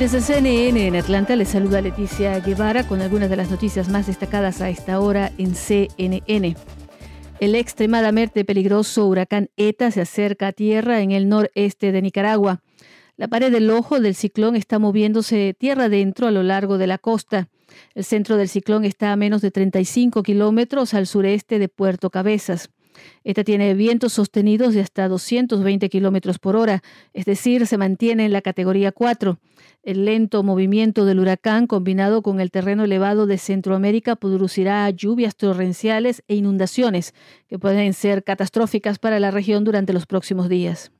Desde CNN en Atlanta les saluda Leticia Guevara con algunas de las noticias más destacadas a esta hora en CNN. El extremadamente peligroso huracán ETA se acerca a tierra en el noreste de Nicaragua. La pared del ojo del ciclón está moviéndose tierra adentro a lo largo de la costa. El centro del ciclón está a menos de 35 kilómetros al sureste de Puerto Cabezas. Esta tiene vientos sostenidos de hasta 220 kilómetros por hora, es decir, se mantiene en la categoría 4. El lento movimiento del huracán, combinado con el terreno elevado de Centroamérica, producirá lluvias torrenciales e inundaciones que pueden ser catastróficas para la región durante los próximos días.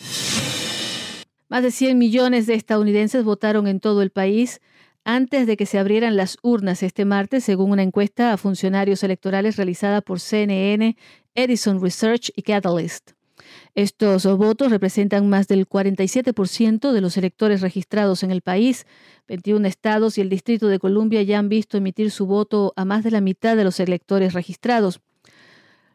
Más de 100 millones de estadounidenses votaron en todo el país antes de que se abrieran las urnas este martes, según una encuesta a funcionarios electorales realizada por CNN, Edison Research y Catalyst. Estos votos representan más del 47% de los electores registrados en el país. 21 estados y el Distrito de Columbia ya han visto emitir su voto a más de la mitad de los electores registrados.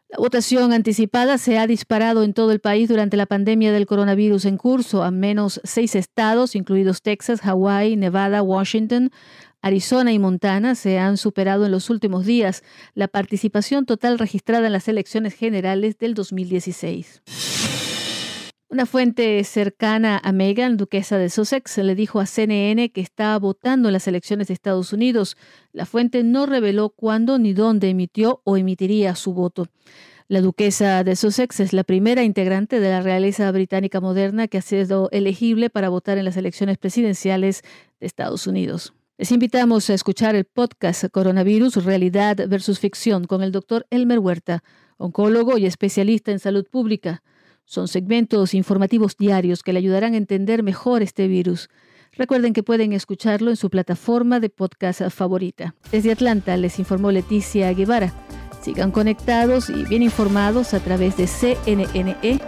La votación anticipada se ha disparado en todo el país durante la pandemia del coronavirus en curso. A menos seis estados, incluidos Texas, Hawái, Nevada, Washington, Arizona y Montana, se han superado en los últimos días la participación total registrada en las elecciones generales del 2016. Una fuente cercana a Meghan, duquesa de Sussex, le dijo a CNN que está votando en las elecciones de Estados Unidos. La fuente no reveló cuándo ni dónde emitió o emitiría su voto. La duquesa de Sussex es la primera integrante de la realeza británica moderna que ha sido elegible para votar en las elecciones presidenciales de Estados Unidos. Les invitamos a escuchar el podcast Coronavirus, Realidad versus Ficción con el doctor Elmer Huerta, oncólogo y especialista en salud pública. Son segmentos informativos diarios que le ayudarán a entender mejor este virus. Recuerden que pueden escucharlo en su plataforma de podcast favorita. Desde Atlanta les informó Leticia Guevara. Sigan conectados y bien informados a través de cnne.com.